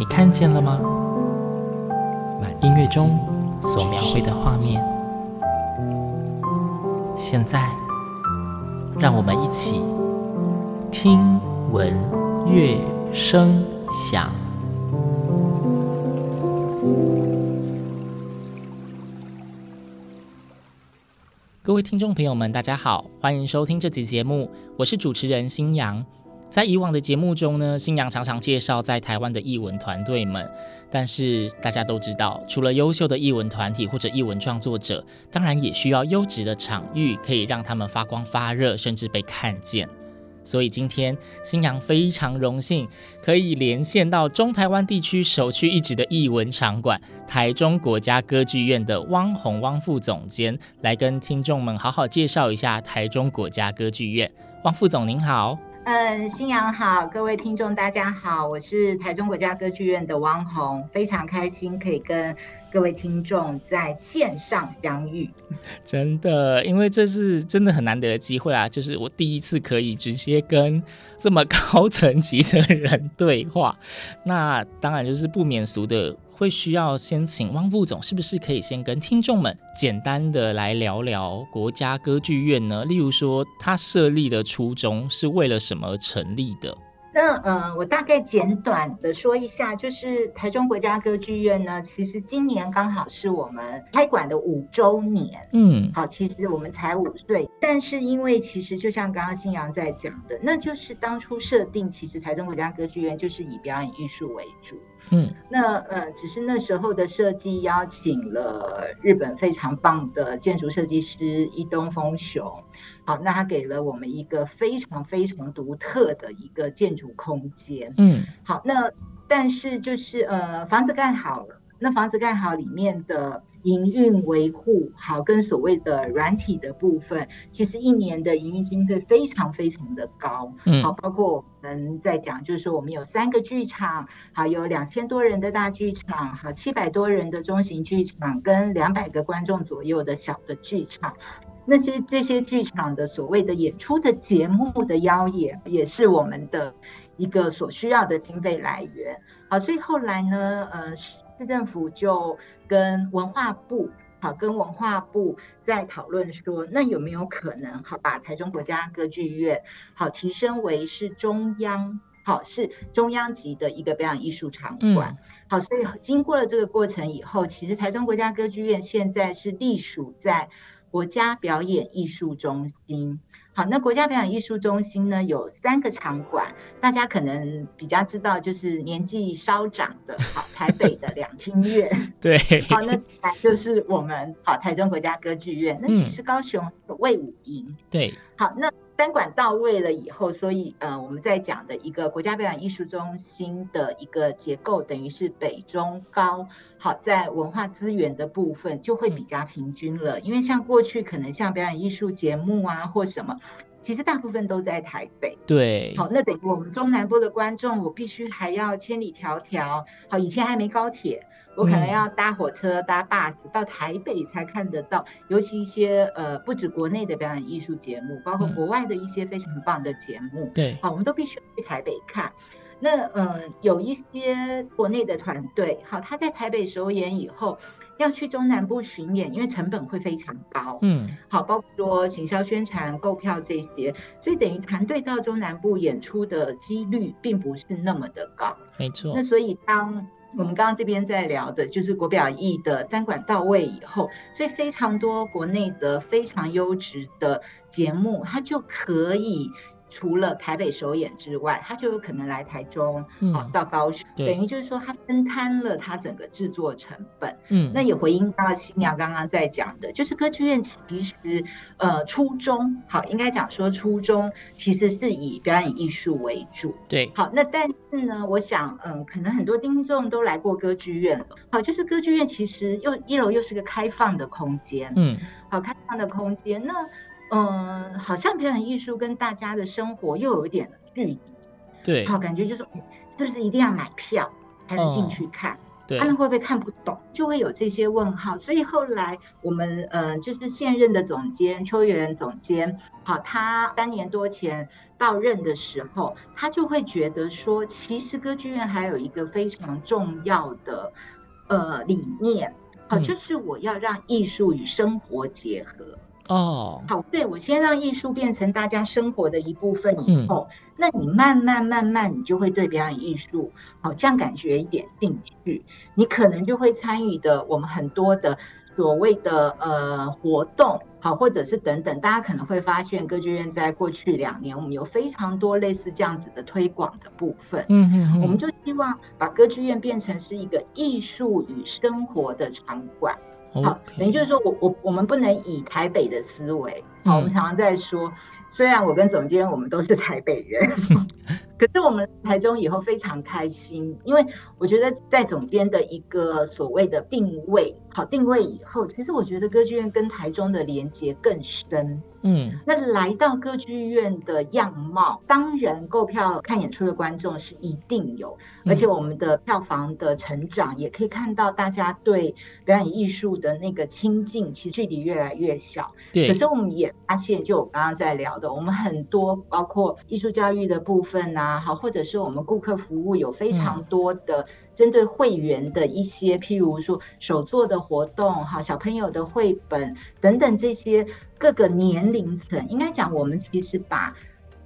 你看见了吗？万音乐中所描绘的画面，现在，让我们一起听闻乐声响。各位听众朋友们，大家好，欢迎收听这集节目，我是主持人星洋。在以往的节目中呢，新娘常常介绍在台湾的艺文团队们，但是大家都知道，除了优秀的艺文团体或者艺文创作者，当然也需要优质的场域，可以让他们发光发热，甚至被看见。所以今天新娘非常荣幸，可以连线到中台湾地区首屈一指的艺文场馆——台中国家歌剧院的汪宏汪副总监，来跟听众们好好介绍一下台中国家歌剧院。汪副总您好。嗯，星洋好，各位听众大家好，我是台中国家歌剧院的汪红，非常开心可以跟各位听众在线上相遇。真的，因为这是真的很难得的机会啊，就是我第一次可以直接跟这么高层级的人对话，那当然就是不免俗的。会需要先请汪副总，是不是可以先跟听众们简单的来聊聊国家歌剧院呢？例如说，它设立的初衷是为了什么成立的？那呃，我大概简短的说一下，就是台中国家歌剧院呢，其实今年刚好是我们开馆的五周年。嗯，好，其实我们才五岁，但是因为其实就像刚刚新阳在讲的，那就是当初设定，其实台中国家歌剧院就是以表演艺术为主。嗯，那呃，只是那时候的设计邀请了日本非常棒的建筑设计师伊东丰雄。好，那它给了我们一个非常非常独特的一个建筑空间。嗯，好，那但是就是呃，房子盖好了，那房子盖好里面的营运维护，好跟所谓的软体的部分，其实一年的营运经费非常非常的高。嗯，好，包括我们在讲，就是说我们有三个剧场，好有两千多人的大剧场，好七百多人的中型剧场，跟两百个观众左右的小的剧场。那些这些剧场的所谓的演出的节目的邀演，也是我们的一个所需要的经费来源。好，所以后来呢，呃，市政府就跟文化部，好，跟文化部在讨论说，那有没有可能，好，把台中国家歌剧院，好，提升为是中央，好，是中央级的一个表演艺术场馆。嗯、好，所以经过了这个过程以后，其实台中国家歌剧院现在是隶属在。国家表演艺术中心，好，那国家表演艺术中心呢，有三个场馆，大家可能比较知道，就是年纪稍长的，好，台北的两厅院，对，好，那就是我们好台中国家歌剧院，那其实高雄的魏武营，对，好，那。三馆到位了以后，所以呃，我们在讲的一个国家表演艺术中心的一个结构，等于是北中高，好，在文化资源的部分就会比较平均了。因为像过去可能像表演艺术节目啊或什么，其实大部分都在台北。对，好，那等于我们中南部的观众，我必须还要千里迢迢，好，以前还没高铁。我可能要搭火车、搭 bus 到台北才看得到，尤其一些呃，不止国内的表演艺术节目，包括国外的一些非常棒的节目。嗯、对，好，我们都必须去台北看。那呃，有一些国内的团队，好，他在台北首演以后，要去中南部巡演，因为成本会非常高。嗯，好，包括说行销宣传、购票这些，所以等于团队到中南部演出的几率并不是那么的高。没错。那所以当我们刚刚这边在聊的，就是国表艺的单管到位以后，所以非常多国内的非常优质的节目，它就可以除了台北首演之外，他就有可能来台中，嗯、啊，到高雄，等于就是说他分摊了他整个制作成本。嗯，那也回应到新娘刚刚在讲的，就是歌剧院其实呃初衷，好，应该讲说初衷其实是以表演艺术为主。对，好，那但是呢，我想，嗯，可能很多听众都来过歌剧院了，好，就是歌剧院其实又一楼又是个开放的空间，嗯，好，开放的空间，那。嗯，好像表演艺术跟大家的生活又有一点距离，对，好，感觉就是是不是一定要买票才能进去看？哦、对，他们会不会看不懂？就会有这些问号。所以后来我们呃，就是现任的总监邱元总监，好，他三年多前到任的时候，他就会觉得说，其实歌剧院还有一个非常重要的呃理念，好，就是我要让艺术与生活结合。嗯哦，好，对，我先让艺术变成大家生活的一部分以后，嗯、那你慢慢慢慢，你就会对表演艺术好这样感觉一点兴趣，你可能就会参与的我们很多的所谓的呃活动，好，或者是等等，大家可能会发现歌剧院在过去两年，我们有非常多类似这样子的推广的部分，嗯嗯嗯，我们就希望把歌剧院变成是一个艺术与生活的场馆。好，等于就是说我我我们不能以台北的思维，好，我们常常在说，虽然我跟总监我们都是台北人，可是我们台中以后非常开心，因为我觉得在总监的一个所谓的定位，好，定位以后，其实我觉得歌剧院跟台中的连接更深。嗯，那来到歌剧院的样貌，当然购票看演出的观众是一定有，而且我们的票房的成长也可以看到大家对表演艺术的那个亲近，其实距离越来越小。对，可是我们也发现，就我刚刚在聊的，我们很多包括艺术教育的部分啊，好，或者是我们顾客服务有非常多的。针对会员的一些，譬如说手作的活动，哈，小朋友的绘本等等这些各个年龄层，应该讲我们其实把，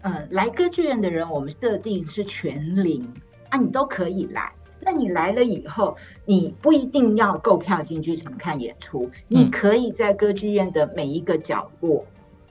嗯，来歌剧院的人，我们设定是全龄啊，你都可以来。那你来了以后，你不一定要购票进剧场看演出，你可以在歌剧院的每一个角落，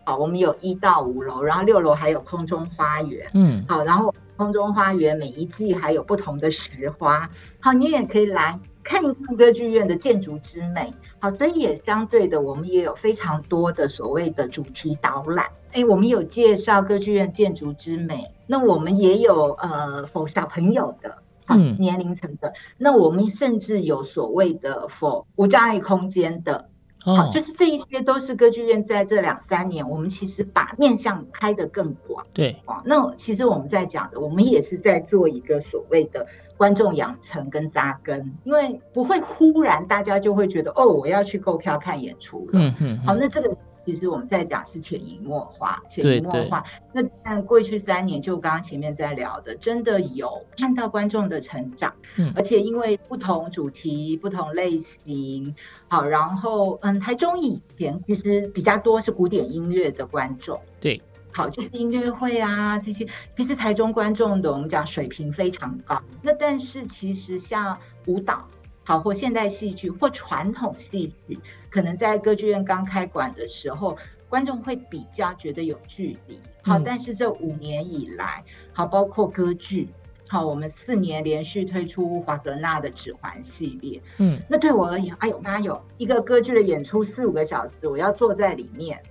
好，我们有一到五楼，然后六楼还有空中花园，嗯，好，然后。空中花园每一季还有不同的石花，好，你也可以来看一看歌剧院的建筑之美，好，所以也相对的，我们也有非常多的所谓的主题导览，哎，我们有介绍歌剧院建筑之美，那我们也有呃否小朋友的，嗯，年龄层的，那我们甚至有所谓的否无障碍空间的。好，就是这一些都是歌剧院在这两三年，我们其实把面向开得更广。对，那其实我们在讲的，我们也是在做一个所谓的观众养成跟扎根，因为不会忽然大家就会觉得哦，我要去购票看演出了。嗯嗯。好，那这个。其实我们在讲是潜移默化，潜移默化。那但过去三年，就刚刚前面在聊的，真的有看到观众的成长。嗯，而且因为不同主题、不同类型，好，然后嗯，台中以前其实比较多是古典音乐的观众。对，好，就是音乐会啊这些，其实台中观众的我们讲水平非常高。那但是其实像舞蹈。好，或现代戏剧，或传统戏剧，可能在歌剧院刚开馆的时候，观众会比较觉得有距离。好，但是这五年以来，好，包括歌剧，好，我们四年连续推出华格纳的指环系列。嗯，那对我而言，哎呦妈哟，一个歌剧的演出四五个小时，我要坐在里面，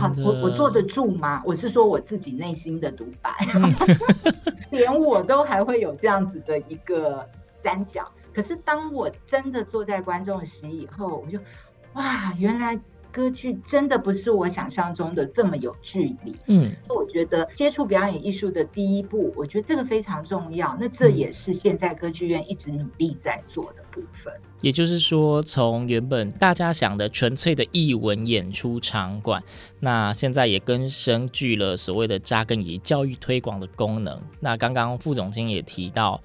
好，我我坐得住吗？我是说我自己内心的独白，嗯、连我都还会有这样子的一个三角。可是当我真的坐在观众席以后，我就哇，原来歌剧真的不是我想象中的这么有距离。嗯，我觉得接触表演艺术的第一步，我觉得这个非常重要。那这也是现在歌剧院一直努力在做的部分。也就是说，从原本大家想的纯粹的艺文演出场馆，那现在也更深具了所谓的扎根以及教育推广的功能。那刚刚副总经也提到。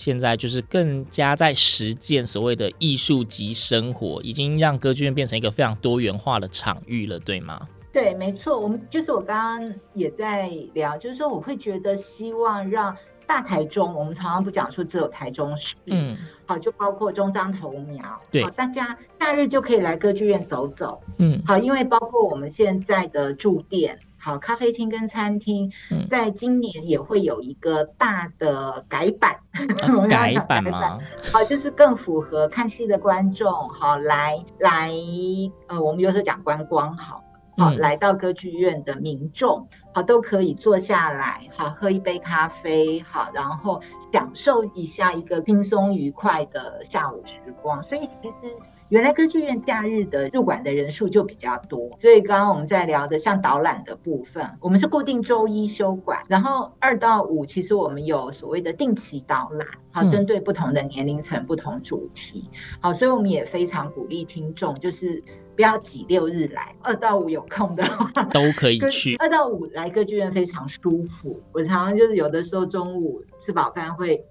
现在就是更加在实践所谓的艺术及生活，已经让歌剧院变成一个非常多元化的场域了，对吗？对，没错。我们就是我刚刚也在聊，就是说我会觉得希望让大台中，我们常常不讲说只有台中市，嗯，好，就包括中彰投苗，对，大家假日就可以来歌剧院走走，嗯，好，因为包括我们现在的驻店。好，咖啡厅跟餐厅，嗯在今年也会有一个大的改版，啊、改版吗？好，就是更符合看戏的观众，好来来，呃，我们有时候讲观光，好。好，来到歌剧院的民众，好，都可以坐下来，好，喝一杯咖啡，好，然后享受一下一个轻松愉快的下午时光。所以其实原来歌剧院假日的入馆的人数就比较多。所以刚刚我们在聊的像导览的部分，我们是固定周一休馆，然后二到五其实我们有所谓的定期导览，好，针对不同的年龄层、不同主题，好，所以我们也非常鼓励听众就是。不要挤六日来，二到五有空的话都可以去。二到五来歌剧院非常舒服。我常常就是有的时候中午吃饱饭会，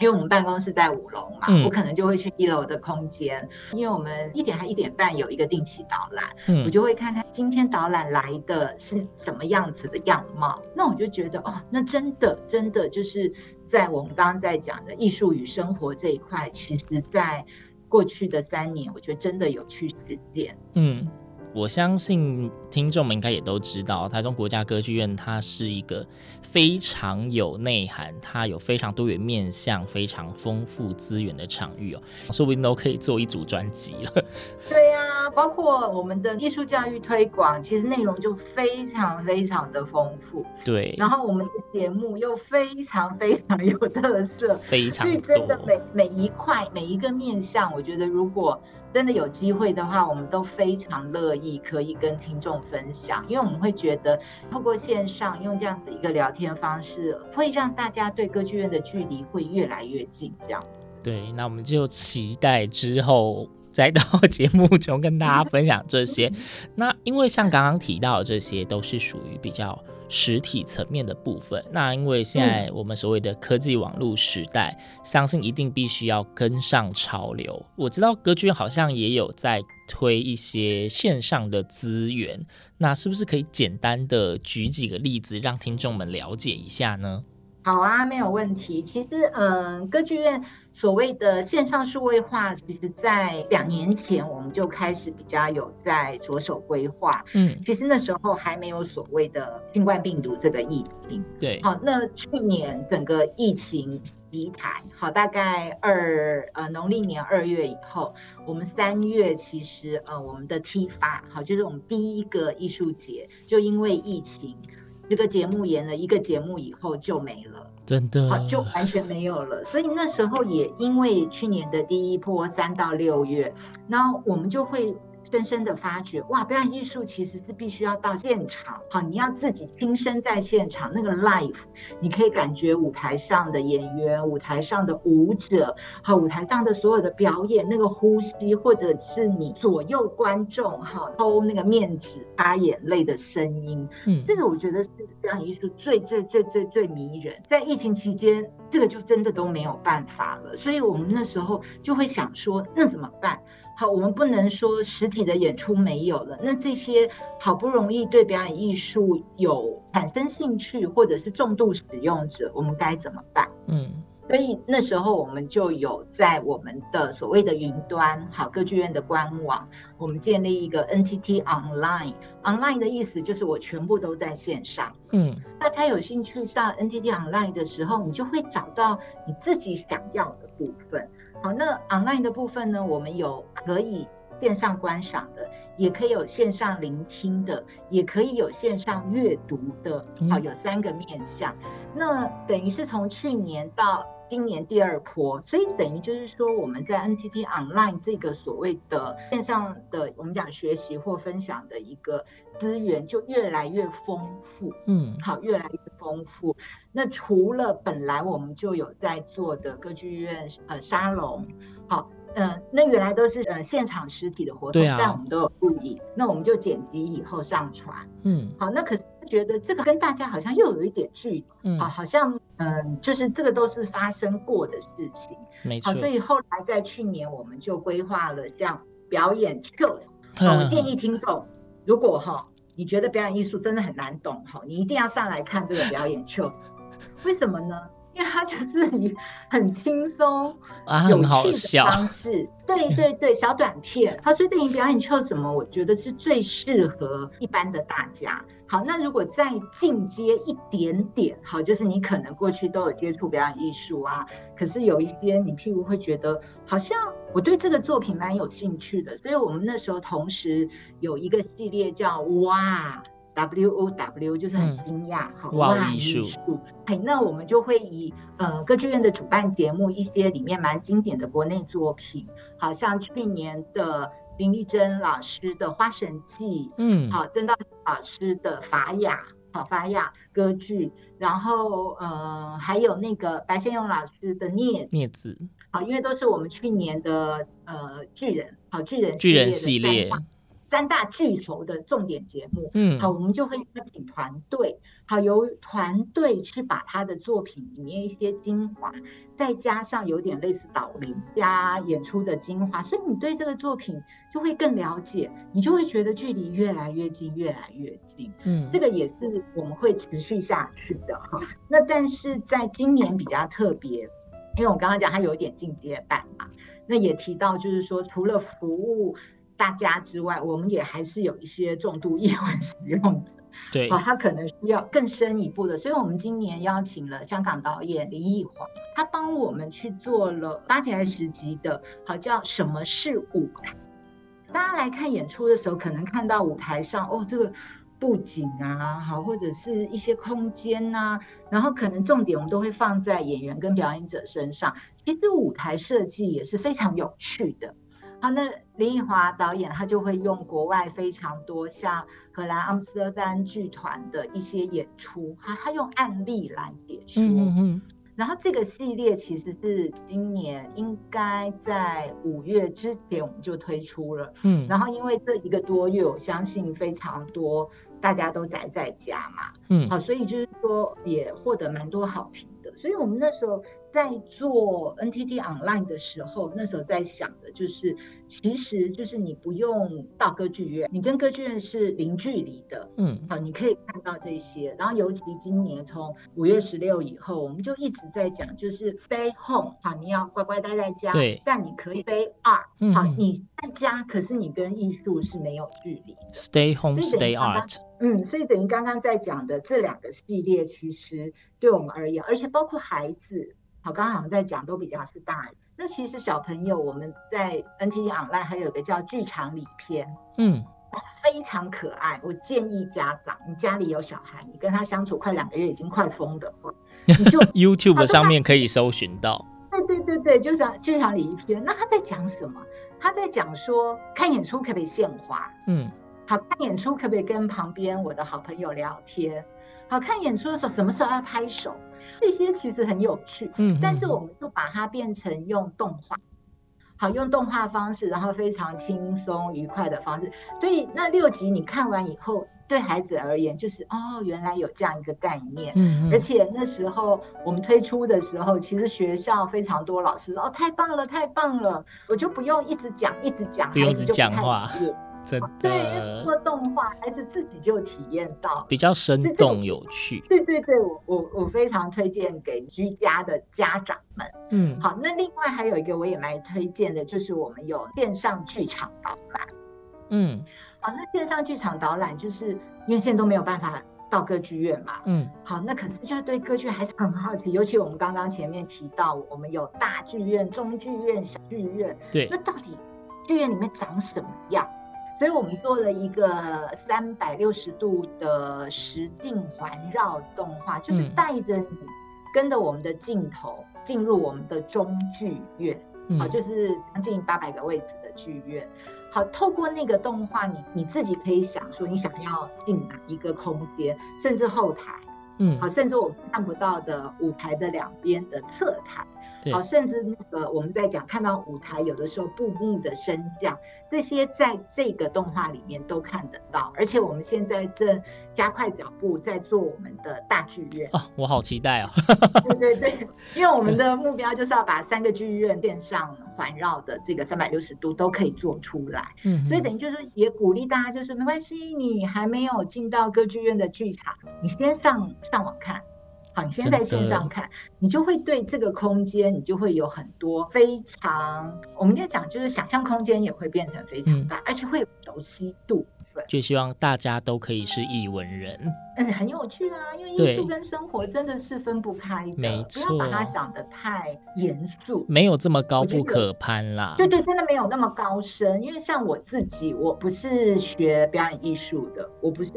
因为我们办公室在五楼嘛，嗯、我可能就会去一楼的空间，因为我们一点还一点半有一个定期导览，嗯、我就会看看今天导览来的是什么样子的样貌。那我就觉得哦，那真的真的就是在我们刚刚在讲的艺术与生活这一块，其实在。过去的三年，我觉得真的有去实践。嗯，我相信听众们应该也都知道，台中国家歌剧院它是一个非常有内涵、它有非常多元面向、非常丰富资源的场域哦，说不定都可以做一组专辑了。对呀、啊，包括我们的艺术教育推广，其实内容就非常非常的丰富。对，然后我们的节目又非常非常有特色，非常多。真的每每一块每一个面向，我觉得如果真的有机会的话，我们都非常乐意可以跟听众分享，因为我们会觉得透过线上用这样子一个聊天方式，会让大家对歌剧院的距离会越来越近。这样。对，那我们就期待之后。再到节目中跟大家分享这些，那因为像刚刚提到的这些都是属于比较实体层面的部分。那因为现在我们所谓的科技网络时代，相信一定必须要跟上潮流。我知道歌剧好像也有在推一些线上的资源，那是不是可以简单的举几个例子，让听众们了解一下呢？好啊，没有问题。其实，嗯、呃，歌剧院。所谓的线上数位化，其实，在两年前我们就开始比较有在着手规划。嗯，其实那时候还没有所谓的新冠病毒这个疫情。对，好，那去年整个疫情离台，好，大概二呃农历年二月以后，我们三月其实呃我们的 TIFA，好，就是我们第一个艺术节，就因为疫情，这个节目演了一个节目以后就没了。真的，好，就完全没有了。所以那时候也因为去年的第一波三到六月，那我们就会。深深的发觉，哇，表演艺术其实是必须要到现场，好，你要自己亲身在现场，那个 life，你可以感觉舞台上的演员、舞台上的舞者，好，舞台上的所有的表演，那个呼吸，或者是你左右观众，哈，偷那个面纸、擦眼泪的声音，嗯，这个我觉得是表演艺术最最最最最迷人。在疫情期间，这个就真的都没有办法了，所以我们那时候就会想说，那怎么办？好，我们不能说实体的演出没有了，那这些好不容易对表演艺术有产生兴趣或者是重度使用者，我们该怎么办？嗯，所以那时候我们就有在我们的所谓的云端，好，歌剧院的官网，我们建立一个 NTT Online。Online 的意思就是我全部都在线上。嗯，大家有兴趣上 NTT Online 的时候，你就会找到你自己想要的部分。好，那 online 的部分呢？我们有可以线上观赏的，也可以有线上聆听的，也可以有线上阅读的。好，有三个面向。那等于是从去年到今年第二波，所以等于就是说，我们在 NTT Online 这个所谓的线上的我们讲学习或分享的一个资源就越来越丰富。嗯，好，越来越丰富。那除了本来我们就有在做的歌剧院呃沙龙，好，呃，那原来都是呃现场实体的活动，但我们都有录影，那我们就剪辑以后上传。嗯，好，那可是觉得这个跟大家好像又有一点距离，嗯，好，好像嗯、呃，就是这个都是发生过的事情，没错。好，所以后来在去年我们就规划了像表演 Choose，我建议听众如果哈你觉得表演艺术真的很难懂哈，你一定要上来看这个表演 show，。为什么呢？因为它就是以很轻松、啊，很好笑的方式，对对对，小短片。好，所以电影表演秀什么，我觉得是最适合一般的大家。好，那如果再进阶一点点，好，就是你可能过去都有接触表演艺术啊，可是有一些你譬如会觉得，好像我对这个作品蛮有兴趣的，所以我们那时候同时有一个系列叫哇。W O W 就是很惊讶，好、嗯、哇艺术，哎，那我们就会以呃歌剧院的主办节目一些里面蛮经典的国内作品，好像去年的林丽珍老师的《花神记》，嗯，好曾道新老师的法雅，好法雅歌剧，然后呃还有那个白先勇老师的镊镊子，好，因为都是我们去年的呃巨人，好巨人巨人系列。三大巨头的重点节目，嗯，好，我们就会邀请团队，好，由团队去把他的作品里面一些精华，再加上有点类似导聆加演出的精华，所以你对这个作品就会更了解，你就会觉得距离越来越近，越来越近，嗯，这个也是我们会持续下去的哈。那但是在今年比较特别，因为我刚刚讲它有一点进阶版嘛，那也提到就是说除了服务。大家之外，我们也还是有一些重度夜晚使用者，对，他可能需要更深一步的，所以我们今年邀请了香港导演林奕华，他帮我们去做了八集还是十集的，好叫什么是舞台？大家来看演出的时候，可能看到舞台上哦，这个布景啊，好，或者是一些空间呐、啊，然后可能重点我们都会放在演员跟表演者身上，其实舞台设计也是非常有趣的。好，那林奕华导演他就会用国外非常多像荷兰阿姆斯特丹剧团的一些演出，他他用案例来演出。嗯嗯。然后这个系列其实是今年应该在五月之前我们就推出了。嗯。然后因为这一个多月，我相信非常多大家都宅在家嘛。嗯。好，所以就是说也获得蛮多好评的。所以我们那时候。在做 NTT Online 的时候，那时候在想的就是，其实就是你不用到歌剧院，你跟歌剧院是零距离的，嗯，好，你可以看到这些。然后尤其今年从五月十六以后，我们就一直在讲，就是 Stay Home，好，你要乖乖待在家，对，但你可以 Stay Art，好，你在家，可是你跟艺术是没有距离，Stay Home，Stay Art，嗯，所以等于刚刚在讲的这两个系列，其实对我们而言，而且包括孩子。好，刚刚好像在讲都比较是大人。那其实小朋友，我们在 NTT Online 还有个叫剧场里篇，嗯，非常可爱。我建议家长，你家里有小孩，你跟他相处快两个月，已经快疯的话，你就 YouTube 上面可以搜寻到。对对对对，就是剧场里一篇。那他在讲什么？他在讲说，看演出可不可以献花？嗯，好，看演出可不可以跟旁边我的好朋友聊天？好，看演出的时候，什么时候要拍手？这些其实很有趣，嗯，但是我们就把它变成用动画，好，用动画方式，然后非常轻松愉快的方式。所以那六集你看完以后，对孩子而言就是哦，原来有这样一个概念，嗯，而且那时候我们推出的时候，其实学校非常多老师哦，太棒了，太棒了，我就不用一直讲，一直讲，不用一直讲话。真的，对，做动画，孩子自己就体验到比较生动有趣。对对对，我我我非常推荐给居家的家长们。嗯，好，那另外还有一个我也蛮推荐的，就是我们有线上剧场导览。嗯，好，那线上剧场导览就是因为现在都没有办法到歌剧院嘛。嗯，好，那可是就是对歌剧还是很好奇，尤其我们刚刚前面提到，我们有大剧院、中剧院、小剧院。对，那到底剧院里面长什么样？所以我们做了一个三百六十度的实境环绕动画，就是带着你跟着我们的镜头进入我们的中剧院，好，就是将近八百个位置的剧院。好，透过那个动画，你你自己可以想说你想要进哪一个空间，甚至后台，嗯，好，甚至我们看不到的舞台的两边的侧台，好，甚至那个我们在讲看到舞台有的时候布幕的升降。这些在这个动画里面都看得到，而且我们现在正加快脚步在做我们的大剧院哦，我好期待哦！对对对，因为我们的目标就是要把三个剧院线上环绕的这个三百六十度都可以做出来，嗯，所以等于就是也鼓励大家，就是没关系，你还没有进到歌剧院的剧场，你先上上网看。好，你先在线上看，你就会对这个空间，你就会有很多非常，我们应该讲就是想象空间也会变成非常大，嗯、而且会有熟悉度。就希望大家都可以是译文人，但是很有趣啊，因为艺术跟生活真的是分不开的，没错，不要把它想得太严肃，没有这么高不可攀啦。对对，真的没有那么高深，因为像我自己，我不是学表演艺术的，我不是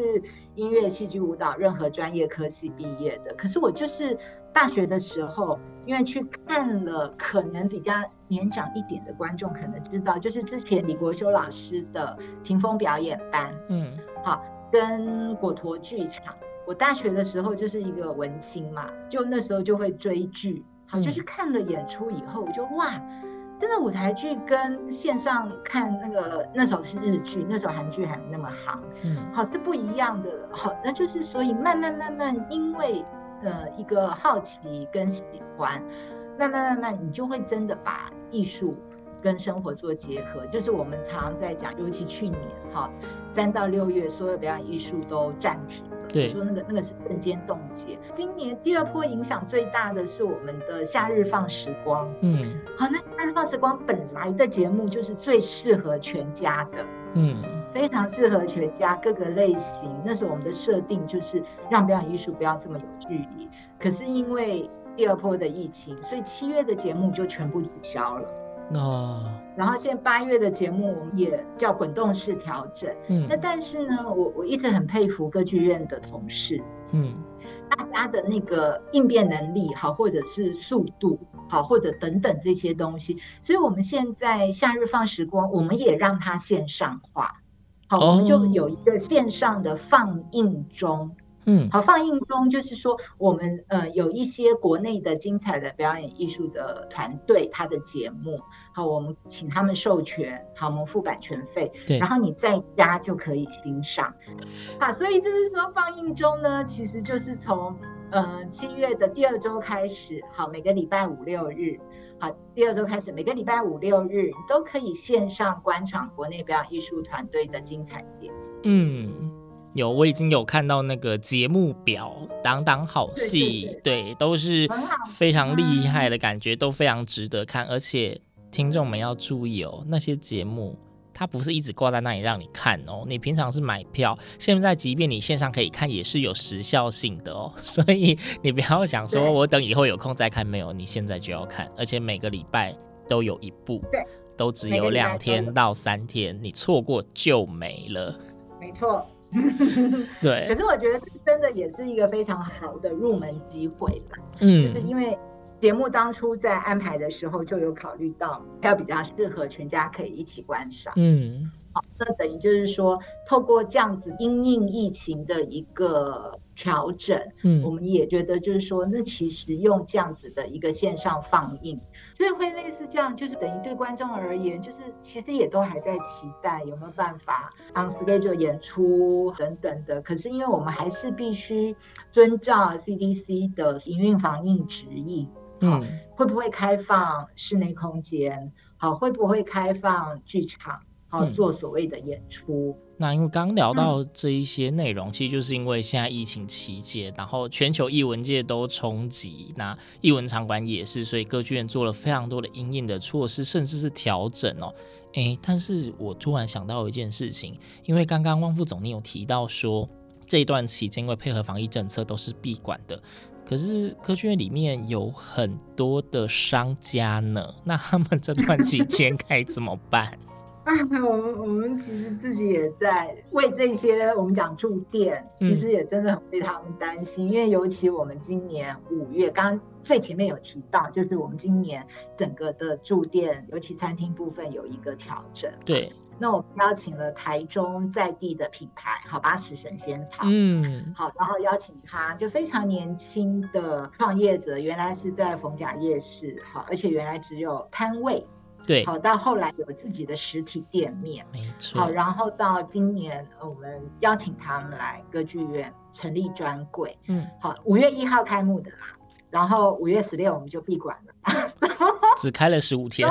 音乐、戏剧、舞蹈任何专业科系毕业的，可是我就是。大学的时候，因为去看了，可能比较年长一点的观众可能知道，就是之前李国修老师的屏风表演班，嗯，好，跟果陀剧场。我大学的时候就是一个文青嘛，就那时候就会追剧，好，就是看了演出以后，我就哇，真的舞台剧跟线上看那个那时候是日剧，那时候韩剧还没那么行，嗯，好，是不一样的，好，那就是所以慢慢慢慢因为。呃，一个好奇跟喜欢，慢慢慢慢，你就会真的把艺术跟生活做结合。就是我们常常在讲，尤其去年哈，三到六月，所有表演艺术都暂停了。对，说那个那个是瞬间冻结。今年第二波影响最大的是我们的夏日放时光。嗯，好，那夏日放时光本来的节目就是最适合全家的。嗯。非常适合全家各个类型。那时候我们的设定就是让表演艺术不要这么有距离。可是因为第二波的疫情，所以七月的节目就全部取消了。哦。然后现在八月的节目我们也叫滚动式调整。嗯。那但是呢，我我一直很佩服歌剧院的同事。嗯。大家的那个应变能力好，或者是速度好，或者等等这些东西。所以我们现在夏日放时光，我们也让它线上化。好，我们就有一个线上的放映中，嗯，好，放映中就是说，我们呃有一些国内的精彩的表演艺术的团队，他的节目，好，我们请他们授权，好，我们付版权费，对，然后你在家就可以欣赏，好，所以就是说放映中呢，其实就是从呃七月的第二周开始，好，每个礼拜五六日。好，第二周开始，每个礼拜五六日你都可以线上观赏国内表演艺术团队的精彩节目。嗯，有，我已经有看到那个节目表，档档好戏，对，都是非常厉害的感觉，都非常值得看。而且听众们要注意哦，那些节目。它不是一直挂在那里让你看哦，你平常是买票，现在即便你线上可以看，也是有时效性的哦，所以你不要想说我等以后有空再看，没有，你现在就要看，而且每个礼拜都有一部，对，都只有两天到三天，你错过就没了，没错，对。可是我觉得真的也是一个非常好的入门机会吧，嗯，就是因为。节目当初在安排的时候就有考虑到，要比较适合全家可以一起观赏。嗯，好，那等于就是说，透过这样子因应疫情的一个调整，嗯，我们也觉得就是说，那其实用这样子的一个线上放映，所以会类似这样，就是等于对观众而言，就是其实也都还在期待有没有办法 on schedule 演出等等的。可是因为我们还是必须遵照 CDC 的营运防疫指引。嗯，会不会开放室内空间？好，会不会开放剧场？好，做所谓的演出。嗯、那因为刚聊到这一些内容，嗯、其实就是因为现在疫情期间，然后全球艺文界都冲击，那艺文场馆也是，所以歌剧院做了非常多的应应的措施，甚至是调整哦。诶，但是我突然想到一件事情，因为刚刚汪副总你有提到说，这一段期间因为配合防疫政策都是闭馆的。可是歌剧院里面有很多的商家呢，那他们这段期间该怎么办？啊，我们我们其实自己也在为这些我们讲住店，其实也真的很为他们担心，嗯、因为尤其我们今年五月，刚刚最前面有提到，就是我们今年整个的住店，尤其餐厅部分有一个调整。对。那我们邀请了台中在地的品牌，好八十神仙草，嗯，好，然后邀请他，就非常年轻的创业者，原来是在逢甲夜市，好，而且原来只有摊位，对，好，到后来有自己的实体店面，没错，好，然后到今年我们邀请他们来歌剧院成立专柜，嗯，好，五月一号开幕的啦。然后五月十六我们就闭馆了，只开了十五天，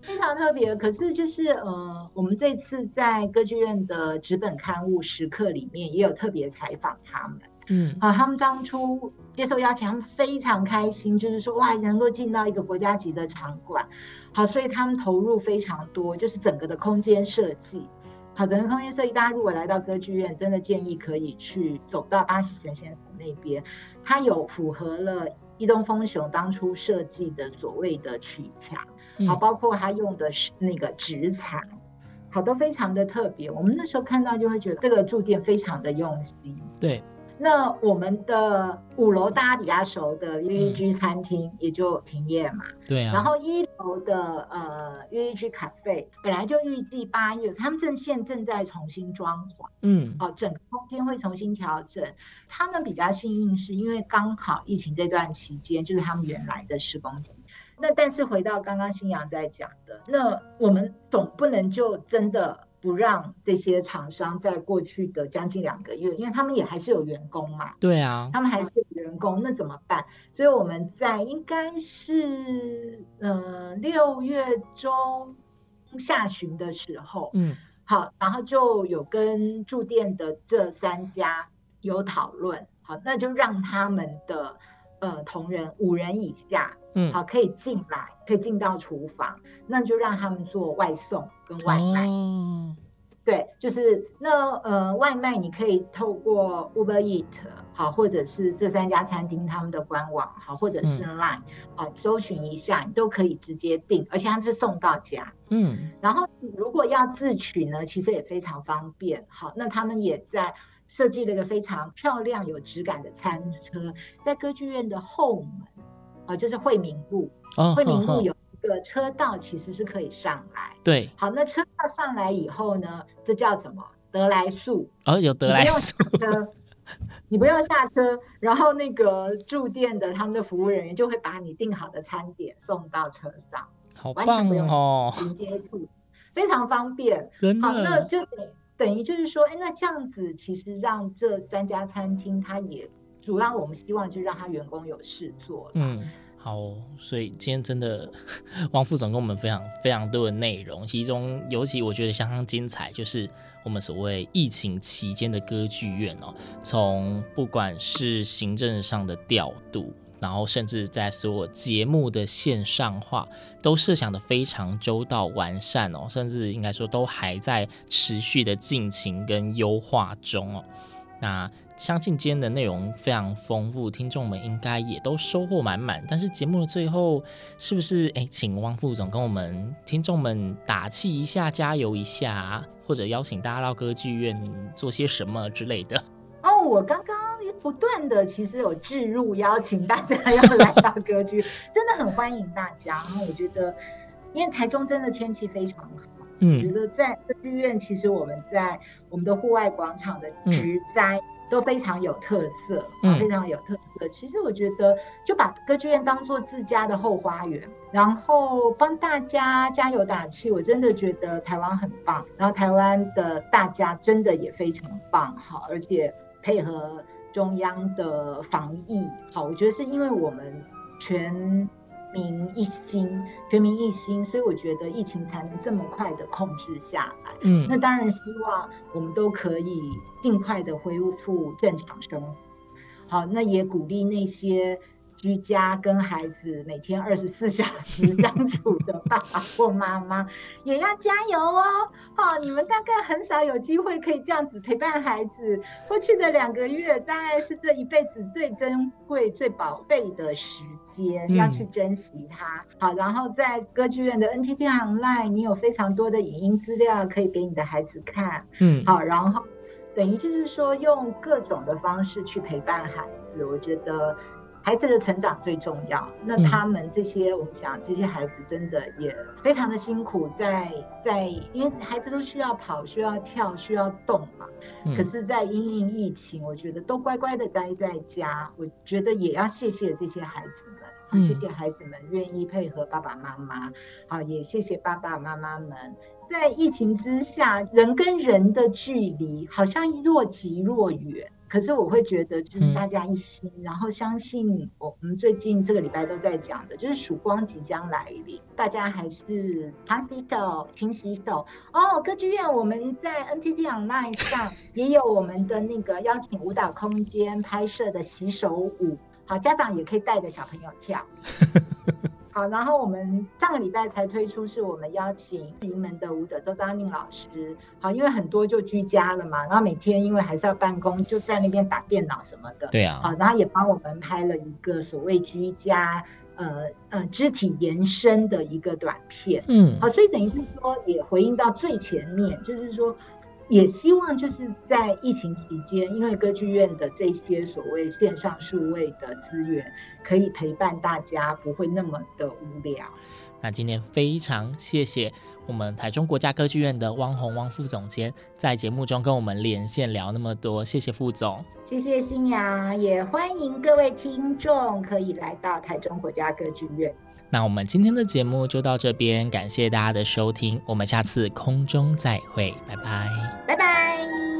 非常特别。可是就是呃，我们这次在歌剧院的纸本刊物时刻里面也有特别采访他们，嗯，啊，他们当初接受邀请，他们非常开心，就是说哇，能够进到一个国家级的场馆，好，所以他们投入非常多，就是整个的空间设计，好，整个空间设计，大家如果来到歌剧院，真的建议可以去走到巴西神仙府那边，它有符合了伊东丰雄当初设计的所谓的曲墙，好，包括他用的是那个植材，好，都非常的特别。我们那时候看到就会觉得这个驻店非常的用心，对。那我们的五楼大家比较熟的 UEG 餐厅也就停业嘛，嗯、对啊。然后一楼的呃 UEG 咖啡本来就预计八月，他们正现正在重新装潢，嗯，哦，整个空间会重新调整。他们比较幸运是因为刚好疫情这段期间就是他们原来的施工期。那但是回到刚刚新阳在讲的，那我们总不能就真的。不让这些厂商在过去的将近两个月，因为他们也还是有员工嘛。对啊，他们还是有员工，那怎么办？所以我们在应该是呃六月中下旬的时候，嗯，好，然后就有跟驻店的这三家有讨论，好，那就让他们的呃同仁五人以下，嗯，好，可以进来。可以进到厨房，那就让他们做外送跟外卖。哦、对，就是那呃外卖你可以透过 Uber Eat 好，或者是这三家餐厅他们的官网好，或者是 Line 好、嗯，搜寻一下，你都可以直接订，而且他们是送到家。嗯，然后如果要自取呢，其实也非常方便。好，那他们也在设计了一个非常漂亮、有质感的餐车，在歌剧院的后门。啊，就是惠民路，惠民路有一个车道，其实是可以上来。对，好，那车道上来以后呢，这叫什么？德来速。哦，有得来速。你不用下车，你不用下车，然后那个住店的他们的服务人员就会把你订好的餐点送到车上，好棒哦，零接触，非常方便。真的。好，那就等于就是说，哎，那这样子其实让这三家餐厅它也。主要我们希望就让他员工有事做。嗯，好，所以今天真的 王副总跟我们分享非常多的内容，其中尤其我觉得相当精彩，就是我们所谓疫情期间的歌剧院哦，从不管是行政上的调度，然后甚至在所有节目的线上化，都设想的非常周到完善哦，甚至应该说都还在持续的进行跟优化中哦。那相信今天的内容非常丰富，听众们应该也都收获满满。但是节目的最后，是不是哎，请汪副总跟我们听众们打气一下，加油一下，或者邀请大家到歌剧院做些什么之类的？哦，我刚刚不断的其实有置入邀请大家 要来到歌剧，真的很欢迎大家。然后我觉得，因为台中真的天气非常好，嗯，我觉得在歌剧院，其实我们在我们的户外广场的植栽。嗯都非常有特色，非常有特色。嗯、其实我觉得，就把歌剧院当做自家的后花园，然后帮大家加油打气。我真的觉得台湾很棒，然后台湾的大家真的也非常棒，好，而且配合中央的防疫，好，我觉得是因为我们全。民一心，全民一心，所以我觉得疫情才能这么快的控制下来。嗯，那当然希望我们都可以尽快的恢复正常生活。好，那也鼓励那些。居家跟孩子每天二十四小时相处的爸爸或妈妈也要加油哦！好，你们大概很少有机会可以这样子陪伴孩子。过去的两个月，大概是这一辈子最珍贵、最宝贝的时间，要去珍惜它。好，然后在歌剧院的 NTT Online，你有非常多的影音资料可以给你的孩子看。嗯，好，然后等于就是说，用各种的方式去陪伴孩子，我觉得。孩子的成长最重要。那他们这些，嗯、我们讲这些孩子真的也非常的辛苦在，在在，因为孩子都需要跑、需要跳、需要动嘛。嗯、可是，在因应疫情，我觉得都乖乖的待在家。我觉得也要谢谢这些孩子们，谢谢孩子们愿意配合爸爸妈妈。好，也谢谢爸爸妈妈们，在疫情之下，人跟人的距离好像若即若远。可是我会觉得，就是大家一心，嗯、然后相信我们最近这个礼拜都在讲的，就是曙光即将来临，大家还是常洗手、勤洗手哦。歌剧院我们在 NTT Online 上 也有我们的那个邀请舞蹈空间拍摄的洗手舞，好，家长也可以带着小朋友跳。好，然后我们上个礼拜才推出，是我们邀请云门的舞者周章宁老师。好，因为很多就居家了嘛，然后每天因为还是要办公，就在那边打电脑什么的。对啊。好，然后也帮我们拍了一个所谓居家呃呃肢体延伸的一个短片。嗯。好，所以等于是说也回应到最前面，就是说。也希望就是在疫情期间，因为歌剧院的这些所谓线上数位的资源，可以陪伴大家，不会那么的无聊。那今天非常谢谢我们台中国家歌剧院的汪宏汪副总监在节目中跟我们连线聊那么多，谢谢副总。谢谢新阳，也欢迎各位听众可以来到台中国家歌剧院。那我们今天的节目就到这边，感谢大家的收听，我们下次空中再会，拜拜，拜拜。